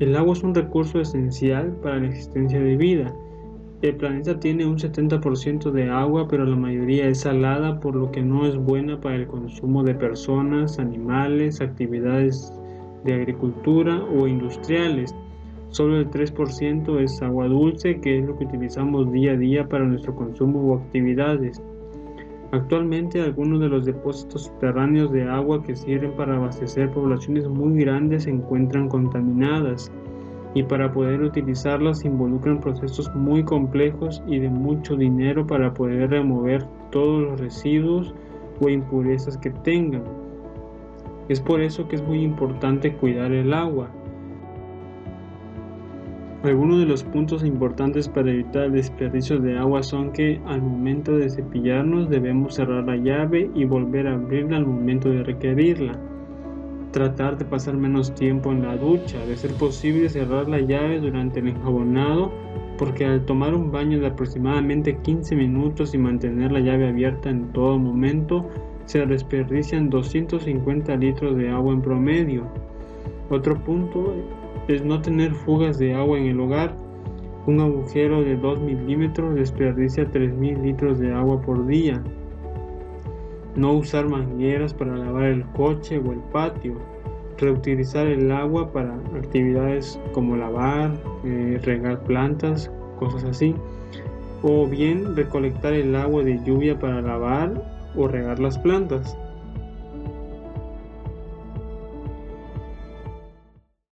El agua es un recurso esencial para la existencia de vida. El planeta tiene un 70% de agua, pero la mayoría es salada, por lo que no es buena para el consumo de personas, animales, actividades de agricultura o industriales. Solo el 3% es agua dulce, que es lo que utilizamos día a día para nuestro consumo o actividades. Actualmente algunos de los depósitos subterráneos de agua que sirven para abastecer poblaciones muy grandes se encuentran contaminadas y para poder utilizarlas involucran procesos muy complejos y de mucho dinero para poder remover todos los residuos o impurezas que tengan. Es por eso que es muy importante cuidar el agua. Algunos de los puntos importantes para evitar el desperdicio de agua son que al momento de cepillarnos debemos cerrar la llave y volver a abrirla al momento de requerirla. Tratar de pasar menos tiempo en la ducha, de ser posible cerrar la llave durante el enjabonado porque al tomar un baño de aproximadamente 15 minutos y mantener la llave abierta en todo momento se desperdician 250 litros de agua en promedio. Otro punto es no tener fugas de agua en el hogar. Un agujero de 2 milímetros desperdicia 3.000 litros de agua por día. No usar mangueras para lavar el coche o el patio. Reutilizar el agua para actividades como lavar, eh, regar plantas, cosas así. O bien recolectar el agua de lluvia para lavar o regar las plantas.